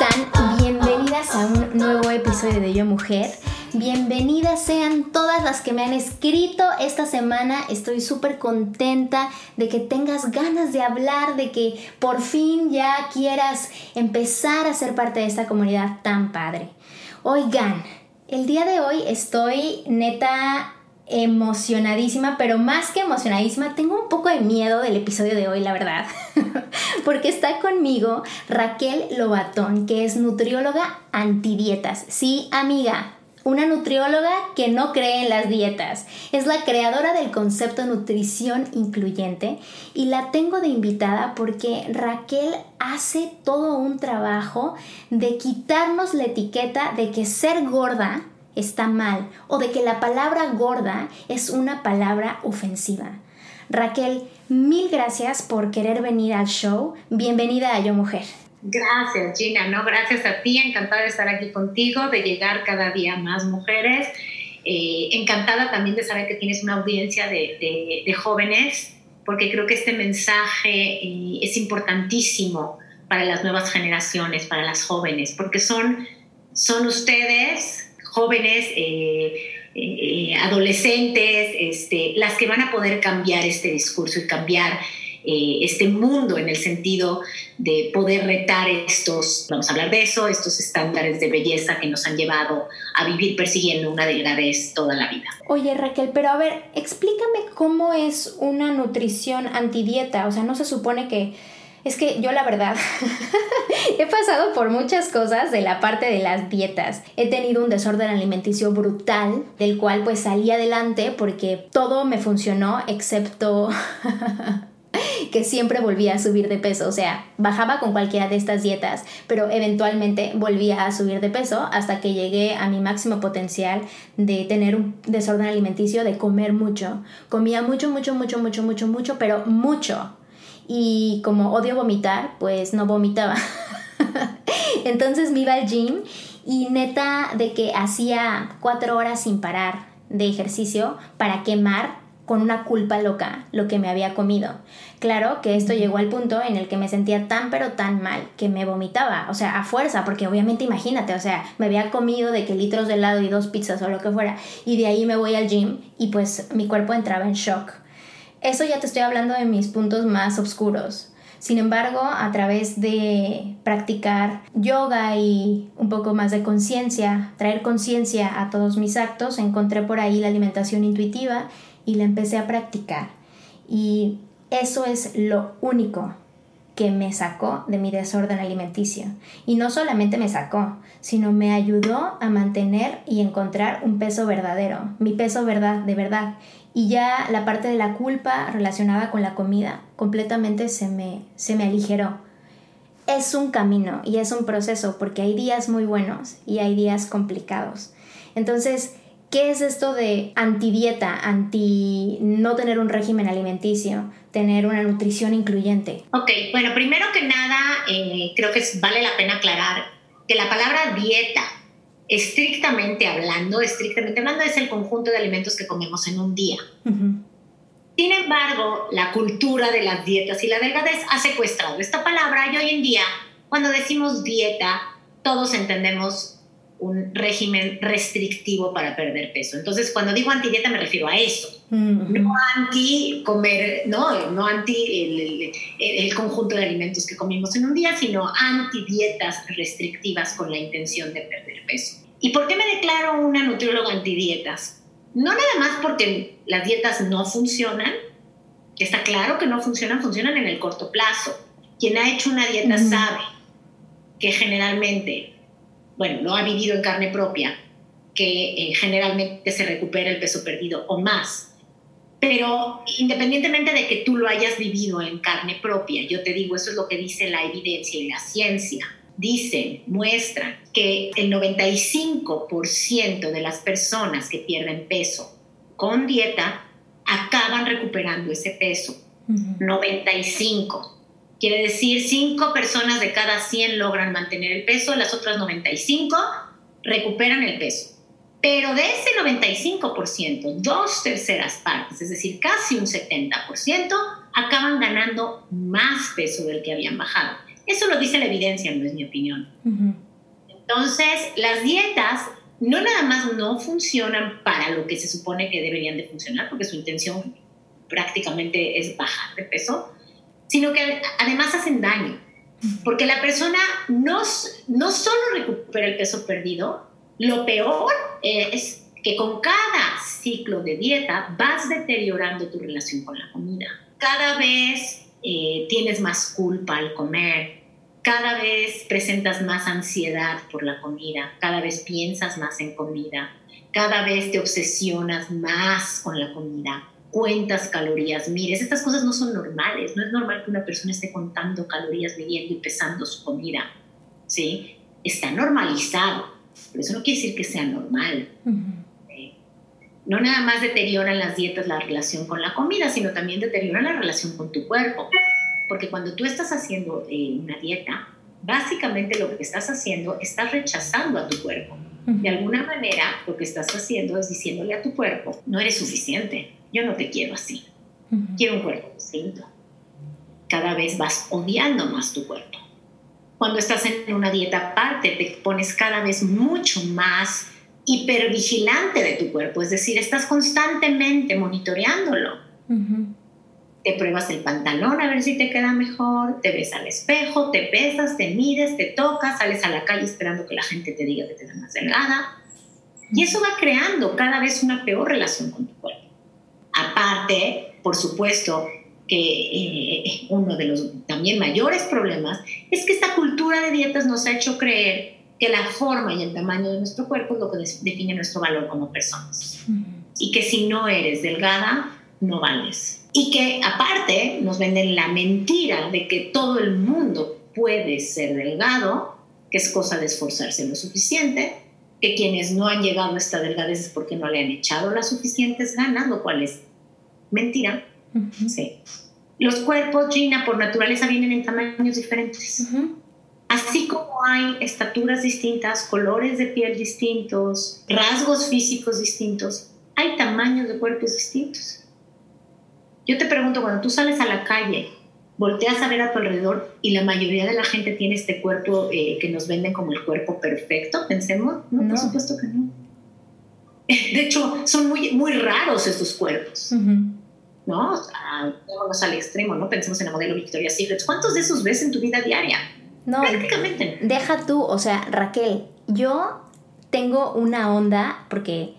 Están? Bienvenidas a un nuevo episodio de Yo Mujer. Bienvenidas sean todas las que me han escrito esta semana. Estoy súper contenta de que tengas ganas de hablar, de que por fin ya quieras empezar a ser parte de esta comunidad tan padre. Oigan, el día de hoy estoy neta emocionadísima, pero más que emocionadísima, tengo un poco de miedo del episodio de hoy, la verdad. Porque está conmigo Raquel Lobatón, que es nutrióloga antidietas. Sí, amiga, una nutrióloga que no cree en las dietas. Es la creadora del concepto nutrición incluyente y la tengo de invitada porque Raquel hace todo un trabajo de quitarnos la etiqueta de que ser gorda está mal o de que la palabra gorda es una palabra ofensiva. Raquel, mil gracias por querer venir al show. Bienvenida a Yo Mujer. Gracias, Gina. No, gracias a ti. Encantada de estar aquí contigo, de llegar cada día más mujeres. Eh, encantada también de saber que tienes una audiencia de, jóvenes, porque creo que este mensaje eh, es importantísimo para las nuevas generaciones, para las jóvenes, porque son, son ustedes, jóvenes, eh, eh, adolescentes, este, las que van a poder cambiar este discurso y cambiar eh, este mundo en el sentido de poder retar estos, vamos a hablar de eso, estos estándares de belleza que nos han llevado a vivir persiguiendo una delgadez toda la vida. Oye Raquel, pero a ver, explícame cómo es una nutrición antidieta, o sea, no se supone que es que yo la verdad he pasado por muchas cosas de la parte de las dietas. He tenido un desorden alimenticio brutal, del cual pues salí adelante porque todo me funcionó excepto que siempre volvía a subir de peso. O sea, bajaba con cualquiera de estas dietas, pero eventualmente volvía a subir de peso hasta que llegué a mi máximo potencial de tener un desorden alimenticio, de comer mucho. Comía mucho, mucho, mucho, mucho, mucho, mucho, pero mucho y como odio vomitar, pues no vomitaba. Entonces me iba al gym y neta de que hacía cuatro horas sin parar de ejercicio para quemar con una culpa loca lo que me había comido. Claro que esto llegó al punto en el que me sentía tan pero tan mal que me vomitaba, o sea, a fuerza, porque obviamente imagínate, o sea, me había comido de que litros de helado y dos pizzas o lo que fuera, y de ahí me voy al gym y pues mi cuerpo entraba en shock. Eso ya te estoy hablando de mis puntos más oscuros. Sin embargo, a través de practicar yoga y un poco más de conciencia, traer conciencia a todos mis actos, encontré por ahí la alimentación intuitiva y la empecé a practicar. Y eso es lo único que me sacó de mi desorden alimenticio. Y no solamente me sacó, sino me ayudó a mantener y encontrar un peso verdadero, mi peso verdad, de verdad. Y ya la parte de la culpa relacionada con la comida completamente se me, se me aligeró. Es un camino y es un proceso porque hay días muy buenos y hay días complicados. Entonces, ¿Qué es esto de antidieta, anti no tener un régimen alimenticio, tener una nutrición incluyente? Ok, bueno, primero que nada, eh, creo que vale la pena aclarar que la palabra dieta, estrictamente hablando, estrictamente hablando, es el conjunto de alimentos que comemos en un día. Uh -huh. Sin embargo, la cultura de las dietas y la delgadez ha secuestrado esta palabra y hoy en día, cuando decimos dieta, todos entendemos un régimen restrictivo para perder peso. Entonces, cuando digo antidieta me refiero a eso. No anti comer, no, no anti el, conjunto de alimentos que comimos en un día, sino anti dietas restrictivas con la intención de perder peso. ¿Y por qué me declaro una nutrióloga antidietas? No nada más porque las dietas no funcionan, que está claro que no funcionan, funcionan en el corto plazo. Quien ha hecho una dieta sabe que generalmente bueno, lo ha vivido en carne propia, que eh, generalmente se recupera el peso perdido o más. Pero independientemente de que tú lo hayas vivido en carne propia, yo te digo, eso es lo que dice la evidencia y la ciencia. Dicen, muestran que el 95% de las personas que pierden peso con dieta acaban recuperando ese peso. 95. Quiere decir, 5 personas de cada 100 logran mantener el peso, las otras 95 recuperan el peso. Pero de ese 95%, dos terceras partes, es decir, casi un 70%, acaban ganando más peso del que habían bajado. Eso lo dice la evidencia, no es mi opinión. Entonces, las dietas no nada más no funcionan para lo que se supone que deberían de funcionar, porque su intención prácticamente es bajar de peso, sino que además hacen daño, porque la persona no, no solo recupera el peso perdido, lo peor es que con cada ciclo de dieta vas deteriorando tu relación con la comida. Cada vez eh, tienes más culpa al comer, cada vez presentas más ansiedad por la comida, cada vez piensas más en comida, cada vez te obsesionas más con la comida cuentas calorías, mires, estas cosas no son normales, no es normal que una persona esté contando calorías, midiendo y pesando su comida, ¿sí? Está normalizado, pero eso no quiere decir que sea normal. No nada más deterioran las dietas la relación con la comida, sino también deterioran la relación con tu cuerpo, porque cuando tú estás haciendo eh, una dieta, básicamente lo que estás haciendo, estás rechazando a tu cuerpo. De alguna manera, lo que estás haciendo es diciéndole a tu cuerpo, no eres suficiente, yo no te quiero así, quiero un cuerpo distinto. Cada vez vas odiando más tu cuerpo. Cuando estás en una dieta aparte, te pones cada vez mucho más hipervigilante de tu cuerpo, es decir, estás constantemente monitoreándolo. Te pruebas el pantalón a ver si te queda mejor, te ves al espejo, te pesas, te mides, te tocas, sales a la calle esperando que la gente te diga que te da más delgada. Y eso va creando cada vez una peor relación con tu cuerpo. Aparte, por supuesto, que eh, uno de los también mayores problemas es que esta cultura de dietas nos ha hecho creer que la forma y el tamaño de nuestro cuerpo es lo que define nuestro valor como personas. Y que si no eres delgada, no vales. Y que aparte nos venden la mentira de que todo el mundo puede ser delgado, que es cosa de esforzarse lo suficiente, que quienes no han llegado a esta delgadez es porque no le han echado las suficientes ganas, lo cual es Mentira. Sí. Los cuerpos, Gina, por naturaleza vienen en tamaños diferentes. Así como hay estaturas distintas, colores de piel distintos, rasgos físicos distintos, hay tamaños de cuerpos distintos. Yo te pregunto, cuando tú sales a la calle, volteas a ver a tu alrededor y la mayoría de la gente tiene este cuerpo eh, que nos venden como el cuerpo perfecto, pensemos, no, por supuesto que no. De hecho, son muy, muy raros estos cuerpos. ¿No? Vamos al extremo, ¿no? Pensemos en la modelo Victoria's Secret. ¿Cuántos de esos ves en tu vida diaria? No, prácticamente. Deja tú, o sea, Raquel, yo tengo una onda porque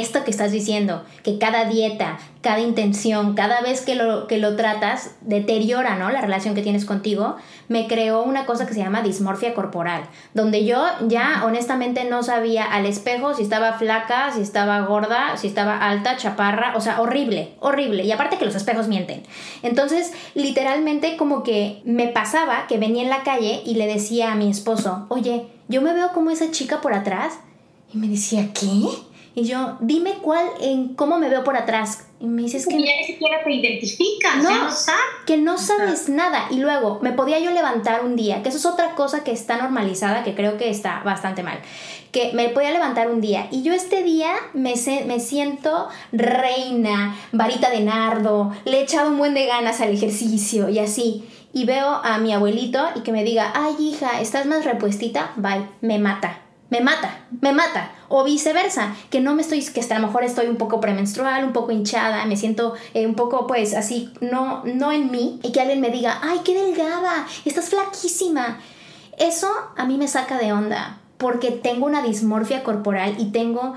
esto que estás diciendo, que cada dieta, cada intención, cada vez que lo, que lo tratas, deteriora ¿no? la relación que tienes contigo, me creó una cosa que se llama dismorfia corporal, donde yo ya honestamente no sabía al espejo si estaba flaca, si estaba gorda, si estaba alta, chaparra, o sea, horrible, horrible. Y aparte que los espejos mienten. Entonces, literalmente como que me pasaba que venía en la calle y le decía a mi esposo, oye, yo me veo como esa chica por atrás. Y me decía, ¿qué? Y yo, dime cuál, en cómo me veo por atrás. Y me dices que... Ya ni siquiera te identificas, no, no sabes. Que no sabes nada. Y luego, me podía yo levantar un día, que eso es otra cosa que está normalizada, que creo que está bastante mal. Que me podía levantar un día y yo este día me, me siento reina, varita de nardo, le he echado un buen de ganas al ejercicio y así. Y veo a mi abuelito y que me diga, ay hija, estás más repuestita, bye, me mata me mata, me mata. O viceversa, que no me estoy, que a lo mejor estoy un poco premenstrual, un poco hinchada, me siento eh, un poco pues así, no, no en mí, y que alguien me diga, ay, qué delgada, estás flaquísima. Eso a mí me saca de onda, porque tengo una dismorfia corporal y tengo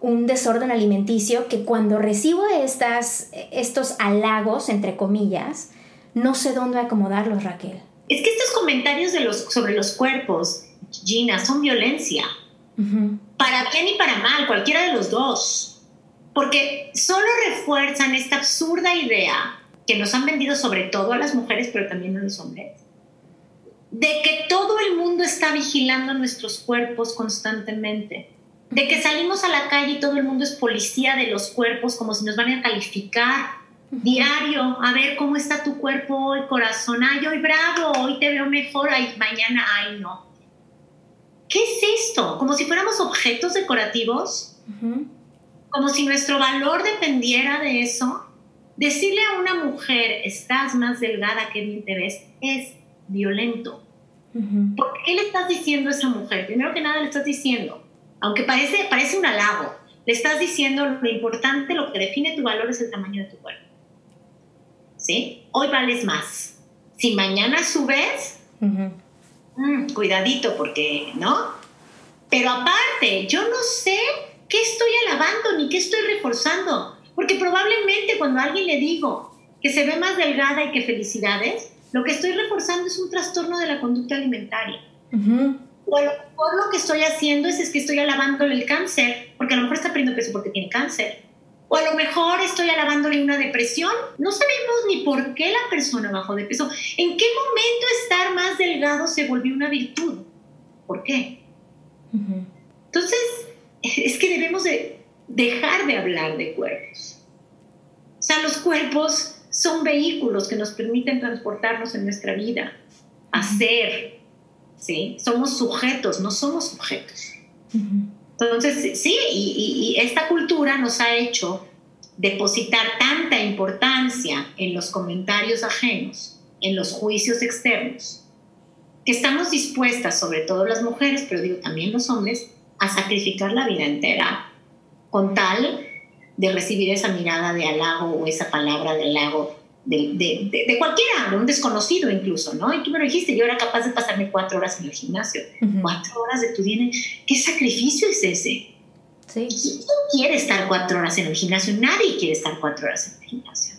un desorden alimenticio que cuando recibo estas, estos halagos, entre comillas, no sé dónde acomodarlos, Raquel. Es que estos comentarios de los, sobre los cuerpos, Gina, son violencia. Para bien y para mal, cualquiera de los dos. Porque solo refuerzan esta absurda idea que nos han vendido sobre todo a las mujeres, pero también a los hombres, de que todo el mundo está vigilando nuestros cuerpos constantemente de que salimos a la calle y todo el mundo es policía de los cuerpos, como si nos van a calificar diario, a ver cómo está tu cuerpo hoy, corazón, ay, hoy bravo, hoy te veo mejor, ay, mañana, ay, no. ¿Qué es esto? Como si fuéramos objetos decorativos, como si nuestro valor dependiera de eso. Decirle a una mujer, estás más delgada que bien te ves, es violento. ¿Por qué le estás diciendo a esa mujer? Primero que nada le estás diciendo, aunque parece, parece un halago, le estás diciendo lo importante, lo que define tu valor es el tamaño de tu cuerpo. ¿Sí? Hoy vales más. Si mañana subes, mm, cuidadito porque, ¿no? Pero aparte, yo no sé qué estoy alabando ni qué estoy reforzando, porque probablemente cuando a alguien le digo que se ve más delgada y que felicidades, lo que estoy reforzando es un trastorno de la conducta alimentaria. O a lo mejor lo que estoy haciendo es, es que estoy alabándole el cáncer, porque a lo mejor está perdiendo peso porque tiene cáncer. O a lo mejor estoy alabándole una depresión. No sabemos ni por qué la persona bajó de peso. ¿En qué momento estar más se volvió una virtud? ¿Por qué? Entonces, es que debemos de dejar de hablar de cuerpos. O sea, los cuerpos son vehículos que nos permiten transportarnos en nuestra vida, hacer, ¿sí? Somos sujetos, no somos objetos. Entonces, sí, y, esta cultura nos ha hecho depositar tanta importancia en los comentarios ajenos, en los juicios externos, que estamos dispuestas, sobre todo las mujeres, pero digo también los hombres, a sacrificar la vida entera con tal de recibir esa mirada de halago o esa palabra de halago de, de, cualquiera, de un desconocido incluso, ¿no? Y tú me lo dijiste, yo era capaz de pasarme cuatro horas en el gimnasio. Cuatro horas de tu día. ¿Qué sacrificio es ese? Sí. ¿Quién quiere estar cuatro horas en el gimnasio? Nadie quiere estar cuatro horas en el gimnasio.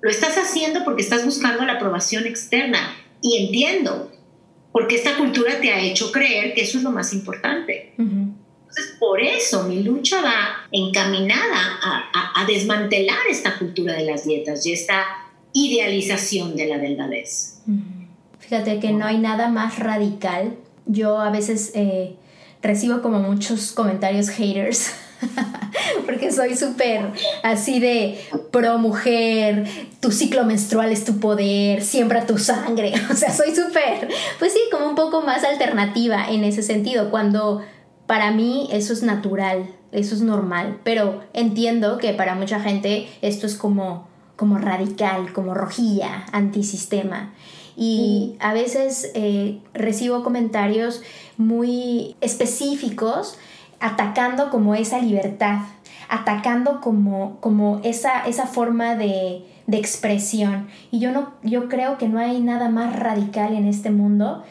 Lo estás haciendo porque estás buscando la aprobación externa. Y entiendo, porque esta cultura te ha hecho creer que eso es lo más importante. Entonces, por eso mi lucha va encaminada a, desmantelar esta cultura de las dietas y esta idealización de la delgadez. Fíjate que no hay nada más radical. Yo a veces eh, recibo como muchos comentarios haters. porque soy súper así de pro mujer, tu ciclo menstrual es tu poder, siembra tu sangre, o sea, soy súper, pues sí, como un poco más alternativa en ese sentido, cuando para mí eso es natural, eso es normal, pero entiendo que para mucha gente esto es como, como radical, como rojilla, antisistema. Y a veces eh, recibo comentarios muy específicos atacando como esa libertad, atacando como, como esa, esa forma de, de expresión. Y yo, no, yo creo que no hay nada más radical en este mundo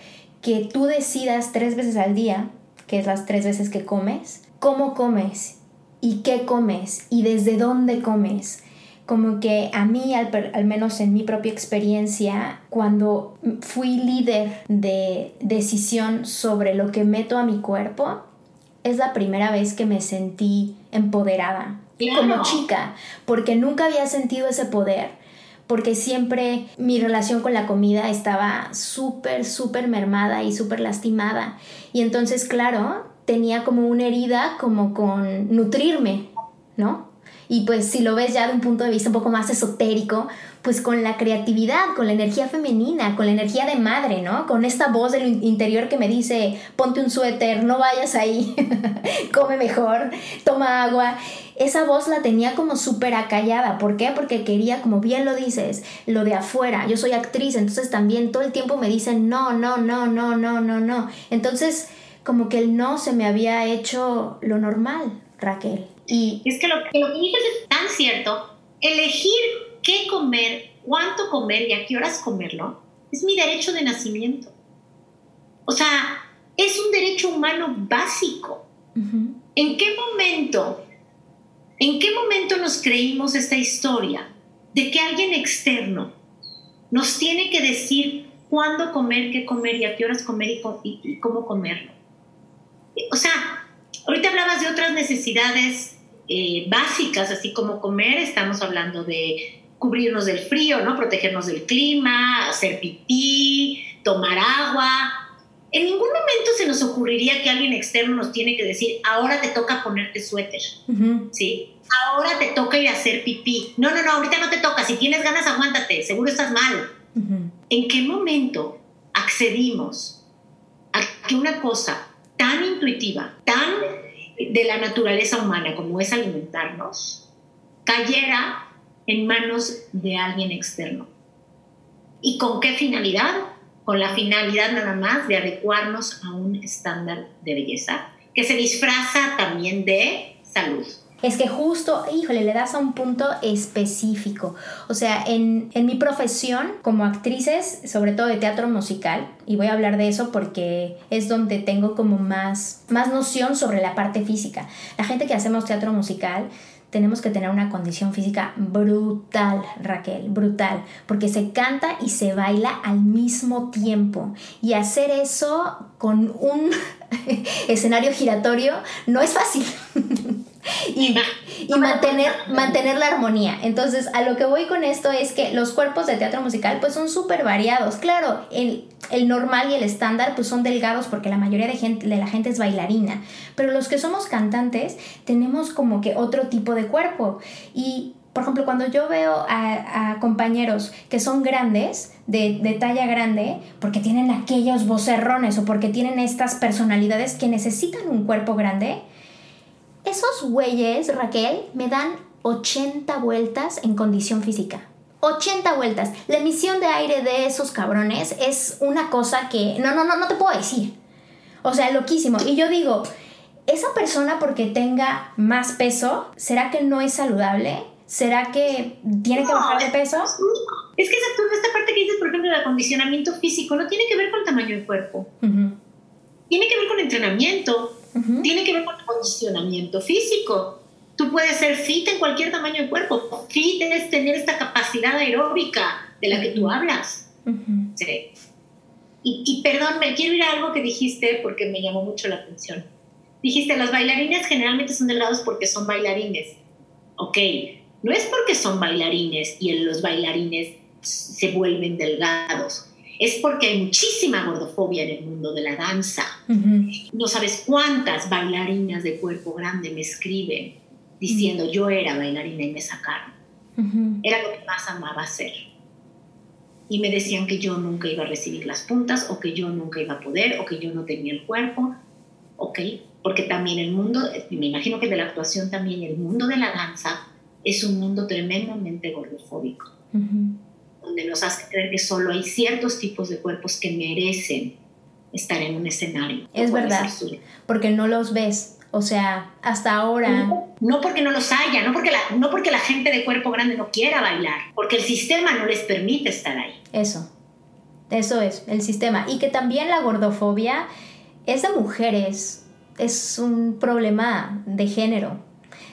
que tú decidas tres veces al día que es las tres veces que comes, cómo comes y qué comes y desde dónde comes. Como que a mí, al, menos en mi propia experiencia, cuando fui líder de decisión sobre lo que meto a mi cuerpo, es la primera vez que me sentí empoderada como chica, porque nunca había sentido ese poder porque siempre mi relación con la comida estaba súper, súper mermada y súper lastimada. Y entonces, claro, tenía como una herida como con nutrirme, ¿no? Y pues si lo ves ya de un punto de vista un poco más esotérico, pues con la creatividad, con la energía femenina, con la energía de madre, ¿no? Con esta voz del interior que me dice, ponte un suéter, no vayas ahí, come mejor, toma agua. Esa voz la tenía como súper acallada. ¿Por qué? Porque quería, como bien lo dices, lo de afuera. Yo soy actriz, entonces también todo el tiempo me dicen, no, no, no, no, no, no, no. Entonces como que el no se me había hecho lo normal, Raquel. Y es que lo, que lo que dices es tan cierto. Elegir qué comer, cuánto comer y a qué horas comerlo es mi derecho de nacimiento. O sea, es un derecho humano básico. ¿En qué momento, en qué momento nos creímos esta historia de que alguien externo nos tiene que decir cuándo comer, qué comer y a qué horas comer y, cómo comerlo? O sea, ahorita hablabas de otras necesidades eh, básicas, así como comer, estamos hablando de cubrirnos del frío, ¿no? Protegernos del clima, hacer pipí, tomar agua, en ningún momento se nos ocurriría que alguien externo nos tiene que decir, ahora te toca ponerte suéter, ¿sí? Ahora te toca ir a hacer pipí. No, no, no, ahorita no te toca. Si tienes ganas, aguántate, seguro estás mal. ¿En qué momento accedimos a que una cosa tan intuitiva, tan de la naturaleza humana como es alimentarnos, cayera en manos de alguien externo? ¿Y con qué finalidad? con la finalidad nada más de adecuarnos a un estándar de belleza que se disfraza también de salud. Es que justo, híjole, le das a un punto específico. O sea, en, en, mi profesión como actrices, sobre todo de teatro musical, y voy a hablar de eso porque es donde tengo como más, más noción sobre la parte física. La gente que hacemos teatro musical tenemos que tener una condición física brutal, Raquel, brutal, porque se canta y se baila al mismo tiempo. Y hacer eso con un escenario giratorio no es fácil. y, mantener, mantener la armonía. Entonces, a lo que voy con esto es que los cuerpos de teatro musical pues son súper variados. Claro, el, el, normal y el estándar pues son delgados porque la mayoría de, gente, de la gente es bailarina. Pero los que somos cantantes tenemos como que otro tipo de cuerpo. Y por ejemplo, cuando yo veo a, compañeros que son grandes, de, de, talla grande, porque tienen aquellos vocerrones o porque tienen estas personalidades que necesitan un cuerpo grande, esos güeyes, Raquel, me dan 80 vueltas en condición física. 80 vueltas. La emisión de aire de esos cabrones es una cosa que no, no, no, no te puedo decir. O sea, loquísimo. Y yo digo, esa persona porque tenga más peso, ¿será que no es saludable? ¿Será que tiene que bajar de peso? Es que esta parte que dices, por ejemplo, del acondicionamiento físico, no tiene que ver con el tamaño del cuerpo. Tiene que ver con entrenamiento tiene que ver con el condicionamiento físico. Tú puedes ser fit en cualquier tamaño de cuerpo. Fit es tener esta capacidad aeróbica de la que tú hablas. sí. y, y, perdón, me quiero ir a algo que dijiste porque me llamó mucho la atención. Dijiste, los bailarines generalmente son delgados porque son bailarines. Ok, no es porque son bailarines y los bailarines se vuelven delgados es porque hay muchísima gordofobia en el mundo de la danza. No sabes cuántas bailarinas de cuerpo grande me escriben diciendo yo era bailarina y me sacaron. Era lo que más amaba hacer. Y me decían que yo nunca iba a recibir las puntas o que yo nunca iba a poder o que yo no tenía el cuerpo. Ok, porque también el mundo, me imagino que de la actuación también, el mundo de la danza es un mundo tremendamente gordofóbico donde nos hace creer que solo hay ciertos tipos de cuerpos que merecen estar en un escenario. Es verdad, porque no los ves. O sea, hasta ahora... No, porque no los haya, no porque, la, no porque la gente de cuerpo grande no quiera bailar, porque el sistema no les permite estar ahí. Eso, eso es, el sistema. Y que también la gordofobia es de mujeres, es un problema de género.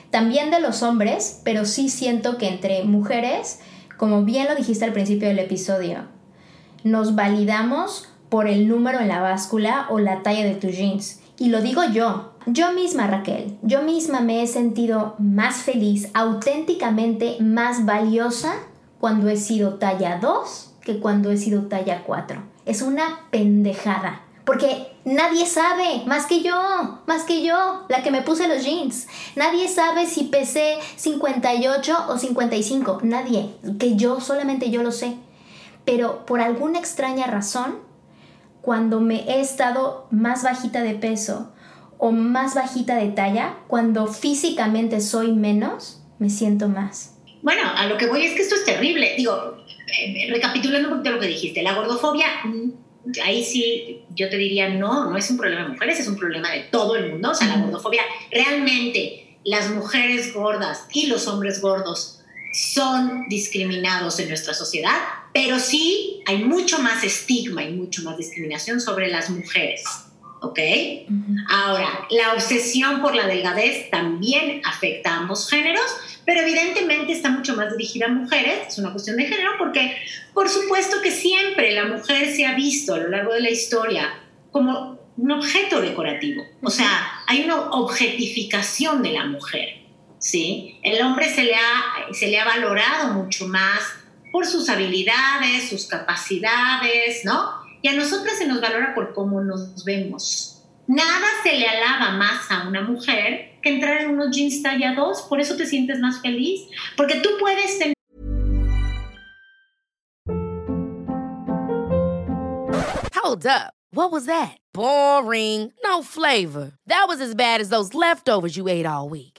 También de los hombres, pero sí siento que entre mujeres como bien lo dijiste al principio del episodio, nos validamos por el número en la báscula o la talla de tus jeans. Y lo digo yo, yo misma Raquel, yo misma me he sentido más feliz, auténticamente más valiosa cuando he sido talla 2 que cuando he sido talla 4. Es una pendejada. Porque nadie sabe, más que yo, más que yo, la que me puse los jeans. Nadie sabe si pesé 58 o 55. Nadie. Que yo, solamente yo lo sé. Pero por alguna extraña razón, cuando me he estado más bajita de peso o más bajita de talla, cuando físicamente soy menos, me siento más. Bueno, a lo que voy es que esto es terrible. Digo, eh, recapitulando un poquito lo que dijiste, la gordofobia ahí sí yo te diría, no, no es un problema de mujeres, es un problema de todo el mundo. O sea, la gordofobia, realmente las mujeres gordas y los hombres gordos son discriminados en nuestra sociedad, pero sí hay mucho más estigma y mucho más discriminación sobre las mujeres. ¿Ok? Ahora, la obsesión por la delgadez también afecta a ambos géneros, pero evidentemente está mucho más dirigida a mujeres, es una cuestión de género, porque por supuesto que siempre la mujer se ha visto a lo largo de la historia como un objeto decorativo, o sea, hay una objetificación de la mujer, ¿sí? El hombre se le ha, se le ha valorado mucho más por sus habilidades, sus capacidades, ¿no? Y a nosotras se nos valora por cómo nos vemos. Nada se le alaba más a una mujer que entrar en unos jeans talla 2, por eso te sientes más feliz, porque tú puedes tener Hold up. What was that? Boring. No flavor. That was as bad as those leftovers you ate all week.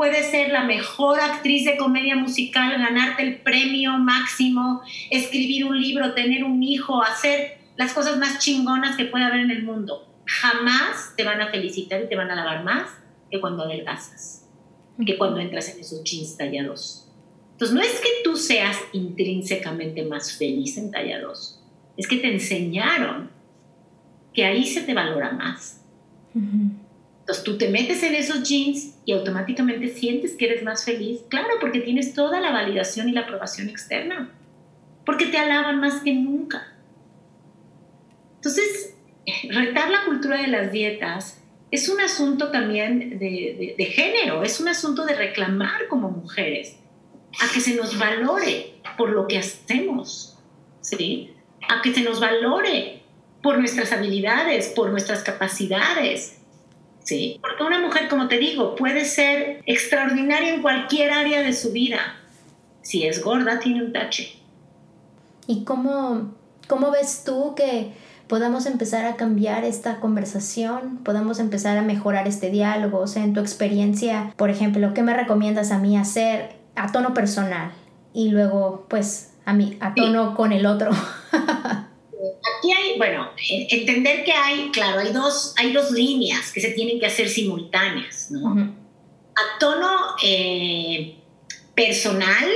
puedes ser la mejor actriz de comedia musical, ganarte el premio máximo, escribir un libro, tener un hijo, hacer las cosas más chingonas que puede haber en el mundo. Jamás te van a felicitar y te van a alabar más que cuando adelgazas que cuando entras en esos jeans tallados. Entonces, no es que tú seas intrínsecamente más feliz en tallados, es que te enseñaron que ahí se te valora más. Entonces, tú te metes en esos jeans y automáticamente sientes que eres más feliz. Claro, porque tienes toda la validación y la aprobación externa. Porque te alaban más que nunca. Entonces, retar la cultura de las dietas es un asunto también de, género, es un asunto de reclamar como mujeres a que se nos valore por lo que hacemos, ¿sí? A que se nos valore por nuestras habilidades, por nuestras capacidades, ¿sí? Porque una mujer, como te digo, puede ser extraordinaria en cualquier área de su vida. Si es gorda, tiene un tache. ¿Y cómo, cómo ves tú que podamos empezar a cambiar esta conversación, podamos empezar a mejorar este diálogo, o sea, en tu experiencia, por ejemplo, ¿qué me recomiendas a mí hacer a tono personal y luego, pues, a mí, a tono con el otro? Aquí hay, bueno, entender que hay, claro, hay dos, hay dos líneas que se tienen que hacer simultáneas, ¿no? A tono eh, personal,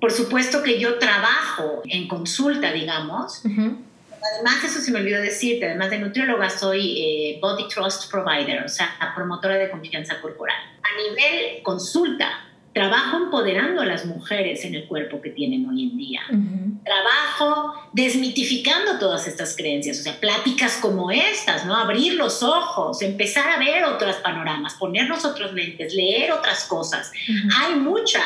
por supuesto que yo trabajo en consulta, digamos, además, eso se me olvidó decirte, además de nutrióloga, soy eh, Body Trust Provider, o sea, promotora de confianza corporal. A nivel consulta, trabajo empoderando a las mujeres en el cuerpo que tienen hoy en día. Trabajo desmitificando todas estas creencias, o sea, pláticas como estas, ¿no? Abrir los ojos, empezar a ver otros panoramas, ponernos otros lentes, leer otras cosas. Hay mucha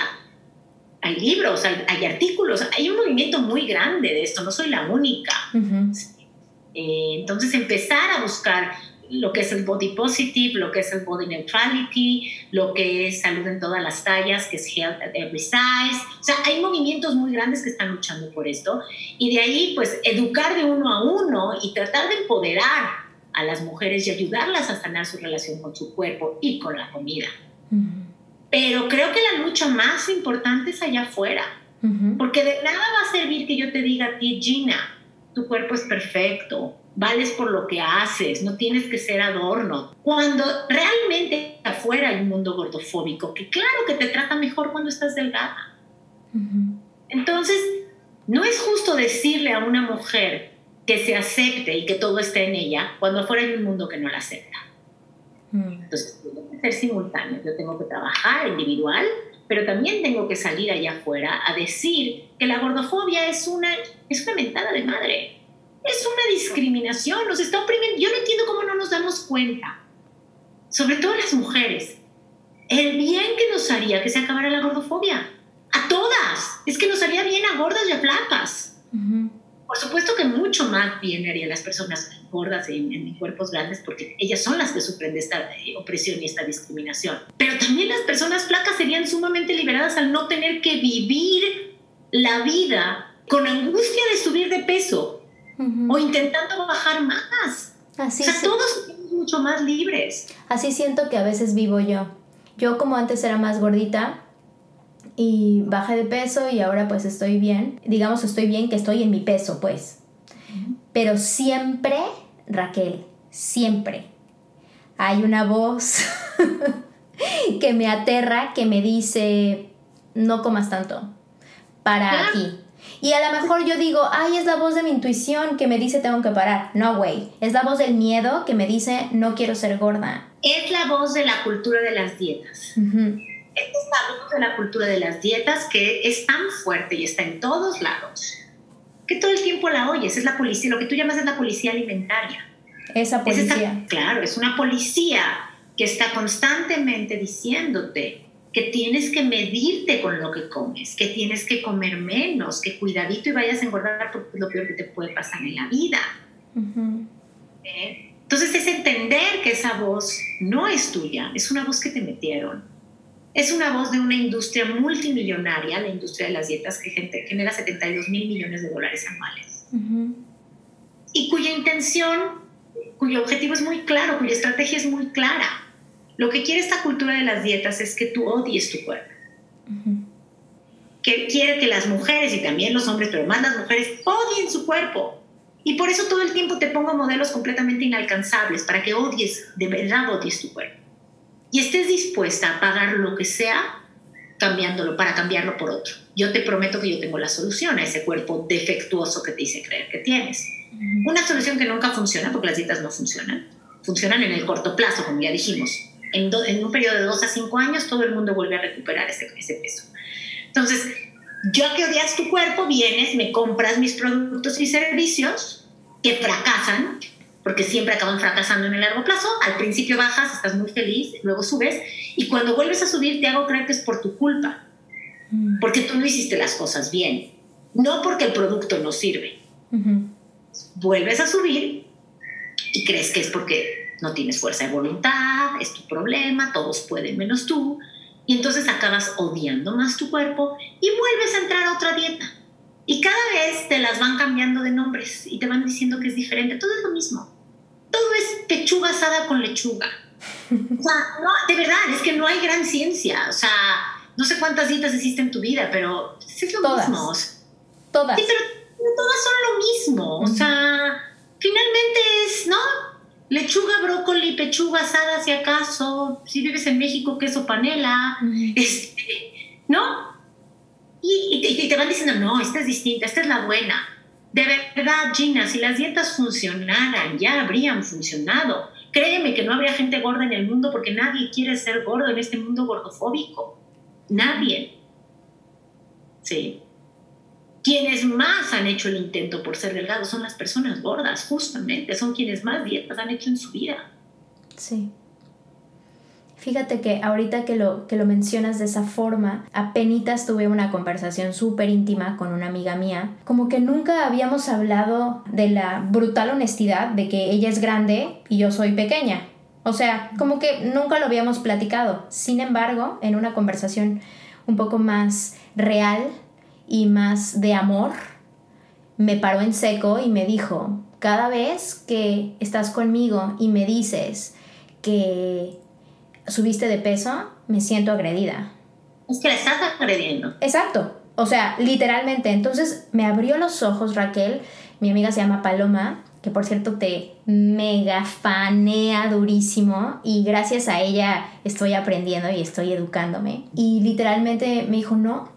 hay libros, hay, artículos, hay un movimiento muy grande de esto, no soy la única. Eh, entonces empezar a buscar lo que es el body positive, lo que es el body neutrality, lo que es salud en todas las tallas, que es health at every size. O sea, hay movimientos muy grandes que están luchando por esto. Y de ahí, pues, educar de uno a uno y tratar de empoderar a las mujeres y ayudarlas a sanar su relación con su cuerpo y con la comida. Pero creo que la lucha más importante es allá afuera. Porque de nada va a servir que yo te diga a ti, Gina, tu cuerpo es perfecto, vales por lo que haces, no tienes que ser adorno. Cuando realmente afuera hay un mundo gordofóbico, que claro que te trata mejor cuando estás delgada. Entonces, no es justo decirle a una mujer que se acepte y que todo esté en ella cuando afuera hay un mundo que no la acepta. Entonces, tengo que ser simultáneo. Yo tengo que trabajar individual, pero también tengo que salir allá afuera a decir que la gordofobia es una, es una mentada de madre. Es una discriminación, nos está oprimiendo. Yo no entiendo cómo no nos damos cuenta, sobre todo las mujeres, el bien que nos haría que se acabara la gordofobia. A todas. Es que nos haría bien a gordas y a flacas. Por supuesto que mucho más bien harían las personas gordas en, en, cuerpos grandes porque ellas son las que sufren de esta eh, opresión y esta discriminación. Pero también las personas flacas serían sumamente liberadas al no tener que vivir la vida con angustia de subir de peso o intentando bajar más. Así o sea, todos somos mucho más libres. Así siento que a veces vivo yo. Yo como antes era más gordita, y bajé de peso y ahora pues estoy bien. Digamos, estoy bien que estoy en mi peso, pues. Pero siempre, Raquel, siempre hay una voz que me aterra, que me dice, no comas tanto, para aquí. Y a lo mejor yo digo, ay, es la voz de mi intuición que me dice tengo que parar. No, güey. Es la voz del miedo que me dice no quiero ser gorda. Es la voz de la cultura de las dietas. Esta es la voz de la cultura de las dietas que es tan fuerte y está en todos lados que todo el tiempo la oyes. Es la policía, lo que tú llamas es la policía alimentaria. Esa policía. claro, es una policía que está constantemente diciéndote que tienes que medirte con lo que comes, que tienes que comer menos, que cuidadito y vayas a engordar porque es lo peor que te puede pasar en la vida. ¿Eh? Entonces es entender que esa voz no es tuya, es una voz que te metieron es una voz de una industria multimillonaria, la industria de las dietas, que genera 72 mil millones de dólares anuales. Y cuya intención, cuyo objetivo es muy claro, cuya estrategia es muy clara. Lo que quiere esta cultura de las dietas es que tú odies tu cuerpo. Que quiere que las mujeres y también los hombres, pero más las mujeres, odien su cuerpo. Y por eso todo el tiempo te pongo modelos completamente inalcanzables para que odies, de verdad odies tu cuerpo y estés dispuesta a pagar lo que sea cambiándolo para cambiarlo por otro. Yo te prometo que yo tengo la solución a ese cuerpo defectuoso que te dice creer que tienes. Una solución que nunca funciona porque las dietas no funcionan. Funcionan en el corto plazo, como ya dijimos. En, en un periodo de dos a cinco años todo el mundo vuelve a recuperar ese, ese peso. Entonces, yo que odias tu cuerpo, vienes, me compras mis productos y servicios que fracasan porque siempre acaban fracasando en el largo plazo. Al principio bajas, estás muy feliz, luego subes, y cuando vuelves a subir te hago creer que es por tu culpa, mm. porque tú no hiciste las cosas bien, no porque el producto no sirve. Vuelves a subir y crees que es porque no tienes fuerza de voluntad, es tu problema, todos pueden menos tú, y entonces acabas odiando más tu cuerpo y vuelves a entrar a otra dieta. Y cada vez te las van cambiando de nombres y te van diciendo que es diferente. Todo es lo mismo todo es pechuga asada con lechuga. O sea, no, de verdad, es que no hay gran ciencia. O sea, no sé cuántas dietas existen en tu vida, pero es lo mismo. Todas. Sí, pero todas son lo mismo. O sea, finalmente es, ¿no? Lechuga, brócoli, pechuga asada, si acaso. Si vives en México, queso panela. este, ¿No? Y, y, te van diciendo, no, esta es distinta, esta es la buena. De verdad, Gina, si las dietas funcionaran, ya habrían funcionado. Créeme que no habría gente gorda en el mundo porque nadie quiere ser gordo en este mundo gordofóbico. Nadie. Sí. Quienes más han hecho el intento por ser delgados son las personas gordas, justamente. Son quienes más dietas han hecho en su vida. Sí. Fíjate que ahorita que lo, que lo mencionas de esa forma, apenas tuve una conversación súper íntima con una amiga mía, como que nunca habíamos hablado de la brutal honestidad de que ella es grande y yo soy pequeña. O sea, como que nunca lo habíamos platicado. Sin embargo, en una conversación un poco más real y más de amor, me paró en seco y me dijo, cada vez que estás conmigo y me dices que subiste de peso, me siento agredida. Es que la estás agrediendo. Exacto. O sea, literalmente. Entonces me abrió los ojos Raquel. Mi amiga se llama Paloma, que por cierto te mega fanea durísimo y gracias a ella estoy aprendiendo y estoy educándome. Y literalmente me dijo, no,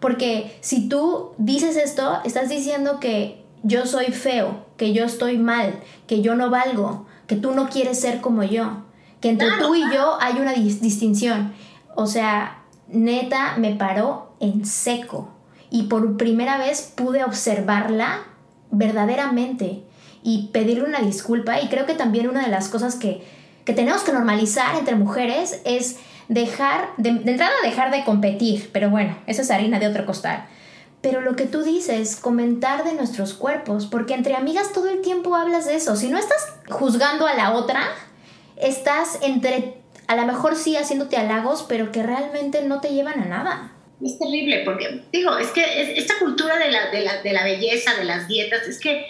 porque si tú dices esto, estás diciendo que yo soy feo, que yo estoy mal, que yo no valgo, que tú no quieres ser como yo que entre tú y yo hay una distinción. O sea, neta me paró en seco. Y por primera vez pude observarla verdaderamente y pedirle una disculpa. Y creo que también una de las cosas que, que tenemos que normalizar entre mujeres es dejar, de, de entrada dejar de competir, pero bueno, eso es harina de otro costal pero lo que tú dices, comentar de nuestros cuerpos, porque entre amigas todo el tiempo hablas de eso. Si no estás juzgando a la otra, estás entre, a lo mejor sí haciéndote halagos, pero que realmente no te llevan a nada. Es terrible, porque digo, es que esta cultura de la, de, la, de la belleza, de las dietas, es que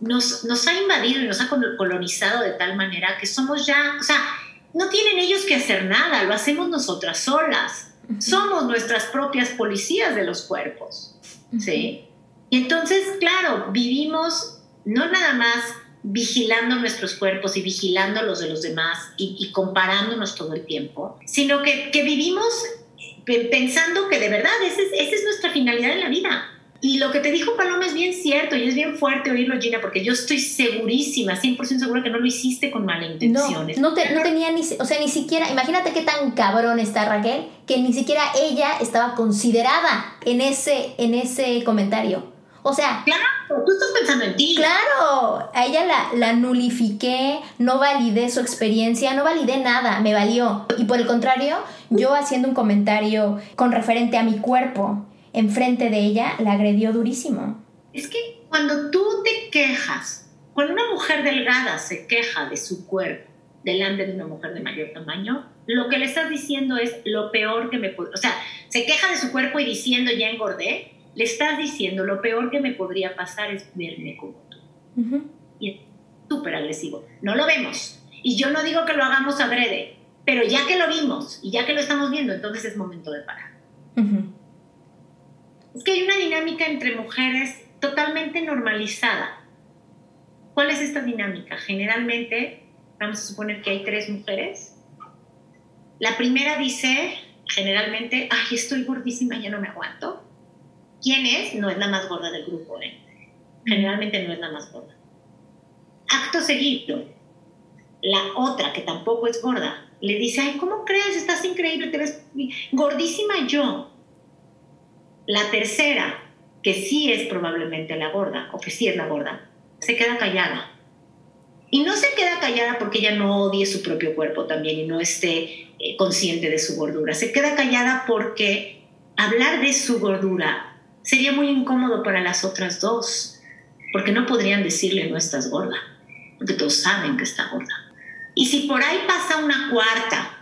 nos, nos ha invadido y nos ha colonizado de tal manera que somos ya, o sea, no tienen ellos que hacer nada, lo hacemos nosotras solas. Somos nuestras propias policías de los cuerpos. ¿sí? Y entonces, claro, vivimos no nada más vigilando nuestros cuerpos y vigilando los de los demás y, comparándonos todo el tiempo, sino que, que, vivimos pensando que de verdad esa es, esa es nuestra finalidad en la vida. Y lo que te dijo Paloma es bien cierto y es bien fuerte oírlo, Gina, porque yo estoy segurísima, 100% segura que no lo hiciste con malas intenciones. No, no, no tenía ni, o sea, ni siquiera, imagínate qué tan cabrón está Raquel, que ni siquiera ella estaba considerada en ese, en ese comentario. O sea... Claro, tú estás pensando en ti. Claro, a ella la, la nulifiqué, no validé su experiencia, no validé nada, me valió. Y por el contrario, yo haciendo un comentario con referente a mi cuerpo enfrente de ella, la agredió durísimo. Es que cuando tú te quejas, cuando una mujer delgada se queja de su cuerpo delante de una mujer de mayor tamaño, lo que le estás diciendo es lo peor que me puede, o sea, se queja de su cuerpo y diciendo ya engordé, le estás diciendo lo peor que me podría pasar es verme como tú. Y es súper agresivo. No lo vemos. Y yo no digo que lo hagamos adrede, pero ya que lo vimos y ya que lo estamos viendo, entonces es momento de parar. Es que hay una dinámica entre mujeres totalmente normalizada. ¿Cuál es esta dinámica? Generalmente, vamos a suponer que hay tres mujeres. La primera dice, generalmente, ay, estoy gordísima, ya no me aguanto. ¿Quién es? No es la más gorda del grupo, ¿eh? Generalmente no es la más gorda. Acto seguido, la otra, que tampoco es gorda, le dice, ay, ¿cómo crees? Estás increíble, te ves gordísima yo. La tercera, que sí es probablemente la gorda, o que sí es la gorda, se queda callada. Y no se queda callada porque ella no odie su propio cuerpo también y no esté eh, consciente de su gordura. Se queda callada porque hablar de su gordura sería muy incómodo para las otras dos, porque no podrían decirle no estás gorda, porque todos saben que está gorda. Y si por ahí pasa una cuarta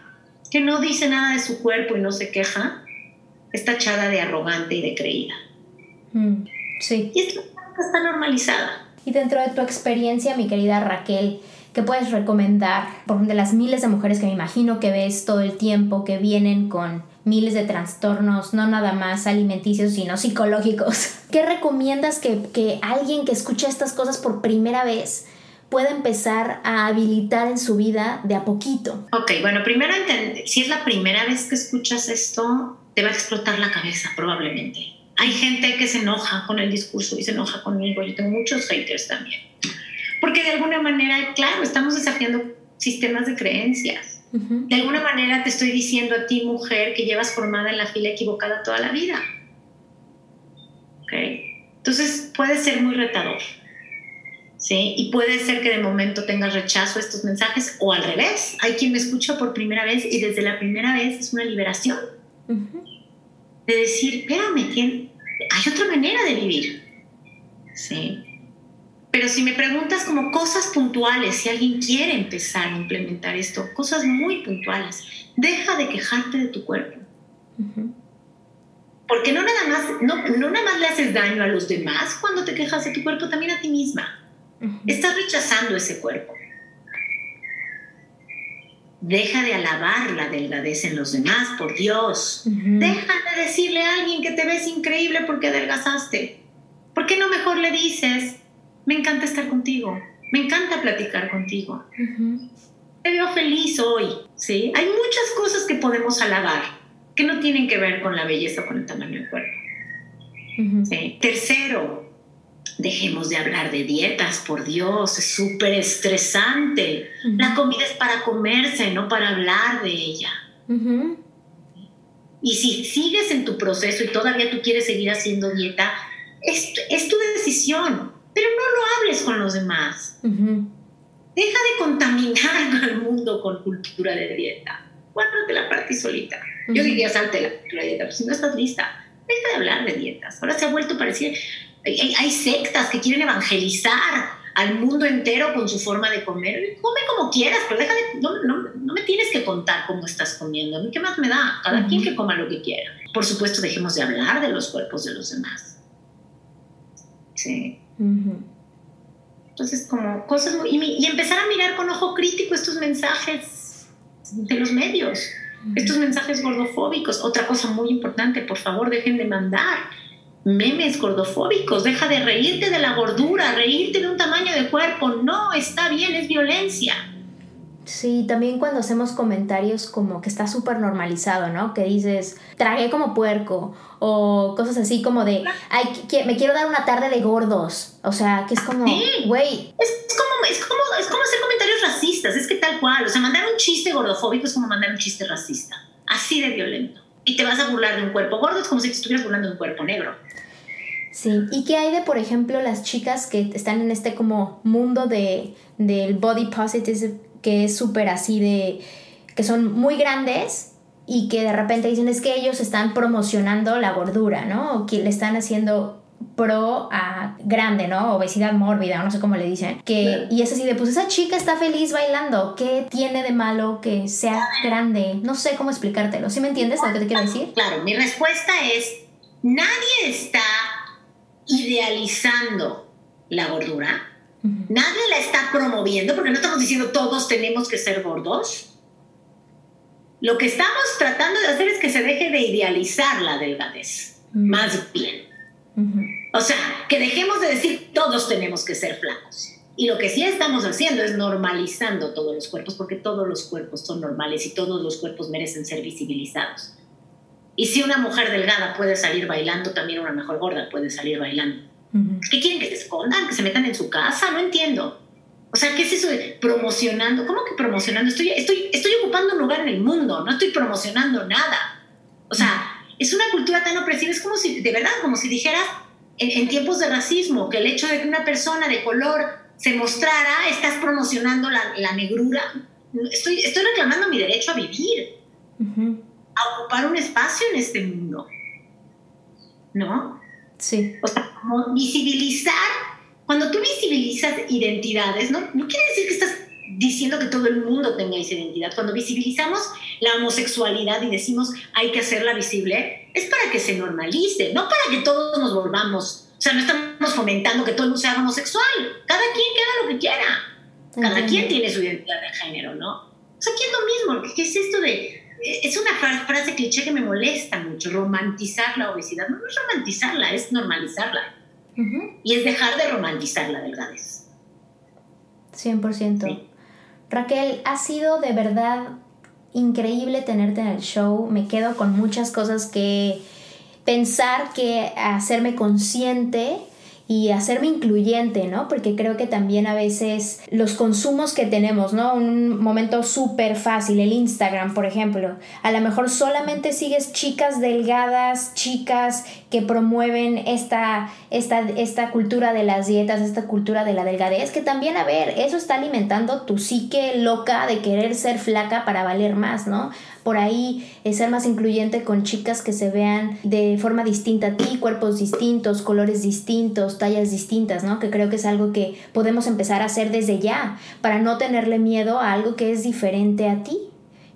que no dice nada de su cuerpo y no se queja, está tachada de arrogante y de creída. Mm, sí. Y esto está normalizada. Y dentro de tu experiencia, mi querida Raquel, ¿qué puedes recomendar por de las miles de mujeres que me imagino que ves todo el tiempo, que vienen con miles de trastornos, no nada más alimenticios, sino psicológicos? ¿Qué recomiendas que, que alguien que escucha estas cosas por primera vez pueda empezar a habilitar en su vida de a poquito? Ok, bueno, primero si es la primera vez que escuchas esto, te va a explotar la cabeza probablemente. Hay gente que se enoja con el discurso y se enoja conmigo. Yo tengo muchos haters también. Porque de alguna manera, claro, estamos desafiando sistemas de creencias. De alguna manera te estoy diciendo a ti, mujer, que llevas formada en la fila equivocada toda la vida. ¿Okay? Entonces puede ser muy retador. ¿sí? Y puede ser que de momento tengas rechazo a estos mensajes o al revés. Hay quien me escucha por primera vez y desde la primera vez es una liberación de decir, espérame, hay otra manera de vivir. Sí. Pero si me preguntas como cosas puntuales, si alguien quiere empezar a implementar esto, cosas muy puntuales, deja de quejarte de tu cuerpo. Porque no nada, más, no, no nada más le haces daño a los demás cuando te quejas de tu cuerpo, también a ti misma. Estás rechazando ese cuerpo. Deja de alabar la delgadez en los demás, por Dios. Deja de decirle a alguien que te ves increíble porque adelgazaste. ¿Por qué no mejor le dices, me encanta estar contigo, me encanta platicar contigo? Te veo feliz hoy, ¿sí? Hay muchas cosas que podemos alabar que no tienen que ver con la belleza o con el tamaño del cuerpo. Tercero, Dejemos de hablar de dietas, por Dios, es súper estresante. La comida es para comerse, no para hablar de ella. Y si sigues en tu proceso y todavía tú quieres seguir haciendo dieta, es, es tu decisión, pero no lo hables con los demás. Deja de contaminar al mundo con cultura de dieta. Guárdate la parte solita. Yo diría, salte la, la dieta, pero si no estás lista, deja de hablar de dietas. Ahora se ha vuelto parecido, hay, hay sectas que quieren evangelizar al mundo entero con su forma de comer. Come como quieras, pero déjame, no, no, no, me tienes que contar cómo estás comiendo. ¿Qué más me da? Cada quien que coma lo que quiera. Por supuesto, dejemos de hablar de los cuerpos de los demás. Sí. Entonces, como cosas muy, y, empezar a mirar con ojo crítico estos mensajes de los medios, estos mensajes gordofóbicos. Otra cosa muy importante, por favor, dejen de mandar memes gordofóbicos, deja de reírte de la gordura, reírte de un tamaño de cuerpo, no está bien, es violencia. Sí, también cuando hacemos comentarios como que está súper normalizado, ¿no? Que dices, tragué como puerco, o cosas así como de, ay, me quiero dar una tarde de gordos. O sea, que es como, güey. Es, como, es, como, es como hacer comentarios racistas, es que tal cual. O sea, mandar un chiste gordofóbico es como mandar un chiste racista. Así de violento. Y te vas a burlar de un cuerpo gordo, es como si te estuvieras burlando de un cuerpo negro. Sí, ¿y qué hay de, por ejemplo, las chicas que están en este como mundo de, del body positive, que es súper así de, que son muy grandes y que de repente dicen es que ellos están promocionando la gordura, ¿no? O que le están haciendo pro a grande, ¿no? Obesidad mórbida, no sé cómo le dicen. Que, Y es así de, pues esa chica está feliz bailando, ¿qué tiene de malo que sea grande? No sé cómo explicártelo. ¿Sí me entiendes lo que te quiero decir? Claro, mi respuesta es, nadie está idealizando la gordura. Nadie la está promoviendo porque no estamos diciendo todos tenemos que ser gordos. Lo que estamos tratando de hacer es que se deje de idealizar la delgadez, más bien. O sea, que dejemos de decir todos tenemos que ser flacos. Y lo que sí estamos haciendo es normalizando todos los cuerpos, porque todos los cuerpos son normales y todos los cuerpos merecen ser visibilizados. Y si una mujer delgada puede salir bailando, también una mejor gorda puede salir bailando. ¿Qué quieren que se escondan? ¿Que se metan en su casa? No entiendo. O sea, ¿qué es eso de promocionando? ¿Cómo que promocionando? Estoy, estoy, estoy ocupando un lugar en el mundo, no estoy promocionando nada. O sea, es una cultura tan opresiva, es como si, de verdad, como si dijeras en, tiempos de racismo, que el hecho de que una persona de color se mostrara, estás promocionando la, la negrura. Estoy, estoy reclamando mi derecho a vivir a ocupar un espacio en este mundo. ¿No? Sí. O sea, como visibilizar, cuando tú visibilizas identidades, ¿no? no quiere decir que estás diciendo que todo el mundo tenga esa identidad. Cuando visibilizamos la homosexualidad y decimos hay que hacerla visible, es para que se normalice, no para que todos nos volvamos. O sea, no estamos fomentando que todo el mundo sea homosexual. Cada quien queda lo que quiera. Cada quien tiene su identidad de género, ¿no? O sea, aquí es lo mismo. ¿Qué es esto de es una frase cliché que me molesta mucho, romantizar la obesidad. No, es romantizarla, es normalizarla. Y es dejar de romantizar la delgadez. 100%. Raquel, ha sido de verdad increíble tenerte en el show. Me quedo con muchas cosas que pensar, que hacerme consciente y hacerme incluyente, ¿no? Porque creo que también a veces los consumos que tenemos, ¿no? Un momento súper fácil, el Instagram, por ejemplo. A lo mejor solamente sigues chicas delgadas, chicas que promueven esta, esta, esta cultura de las dietas, esta cultura de la delgadez, que también, a ver, eso está alimentando tu psique loca de querer ser flaca para valer más, ¿no? Por ahí ser más incluyente con chicas que se vean de forma distinta a ti, cuerpos distintos, colores distintos, tallas distintas, ¿no? Que creo que es algo que podemos empezar a hacer desde ya para no tenerle miedo a algo que es diferente a ti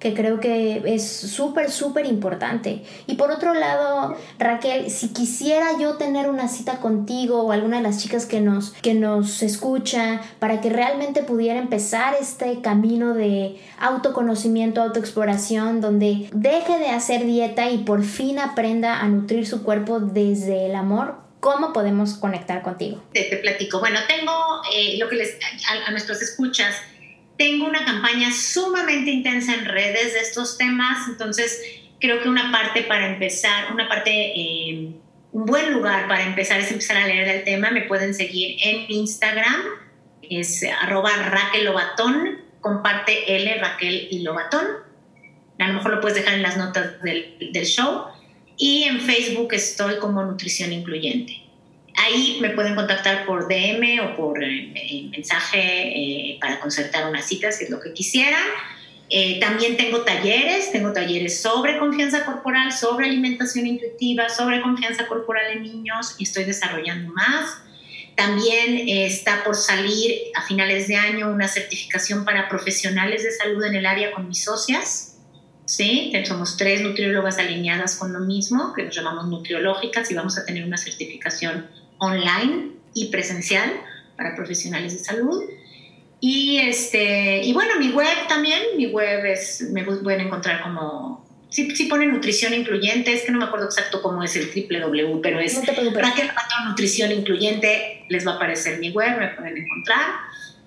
que creo que es súper, súper importante. Y por otro lado, Raquel, si quisiera yo tener una cita contigo o alguna de las chicas que nos, que nos escucha para que realmente pudiera empezar este camino de autoconocimiento, autoexploración, donde deje de hacer dieta y por fin aprenda a nutrir su cuerpo desde el amor, ¿cómo podemos conectar contigo? Te, platico. Bueno, tengo eh, lo que les, a, a nuestros escuchas tengo una campaña sumamente intensa en redes de estos temas, entonces creo que una parte para empezar, una parte, eh, un buen lugar para empezar es empezar a leer del tema. Me pueden seguir en Instagram, es arroba Raquel Lobatón, comparte L, Raquel y Lobatón. A lo mejor lo puedes dejar en las notas del show. Y en Facebook estoy como Nutrición Incluyente. Ahí me pueden contactar por DM o por eh, mensaje eh, para concertar una cita, si es lo que quisieran. Eh, también tengo talleres, tengo talleres sobre confianza corporal, sobre alimentación intuitiva, sobre confianza corporal en niños y estoy desarrollando más. También eh, está por salir a finales de año una certificación para profesionales de salud en el área con mis socias. ¿sí? Somos tres nutriólogas alineadas con lo mismo, que nos llamamos nutriológicas y vamos a tener una certificación online y presencial para profesionales de salud. Y, este, y bueno, mi web también, mi web es, me pueden encontrar como, sí, sí pone nutrición incluyente, es que no me acuerdo exacto cómo es el www, pero es no Raquel Nutrición Incluyente, les va a aparecer mi web, me pueden encontrar.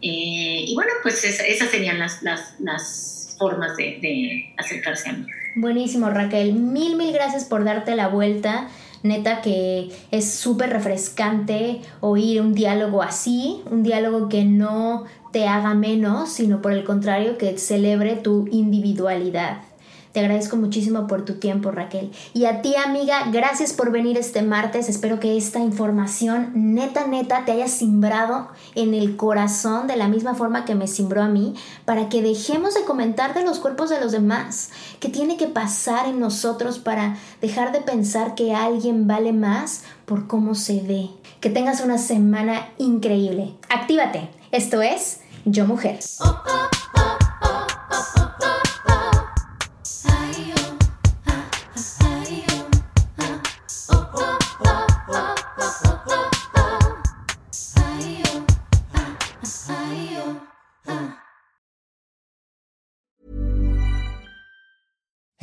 Eh, y bueno, pues esas serían las, las, las formas de, de acercarse a mí. Buenísimo, Raquel. Mil, mil gracias por darte la vuelta neta que es súper refrescante oír un diálogo así, un diálogo que no te haga menos, sino por el contrario que celebre tu individualidad. Te agradezco muchísimo por tu tiempo, Raquel. Y a ti, amiga, gracias por venir este martes. Espero que esta información neta, neta, te haya simbrado en el corazón de la misma forma que me simbró a mí, para que dejemos de comentar de los cuerpos de los demás. ¿Qué tiene que pasar en nosotros para dejar de pensar que alguien vale más por cómo se ve? Que tengas una semana increíble. Actívate. Esto es Yo Mujer.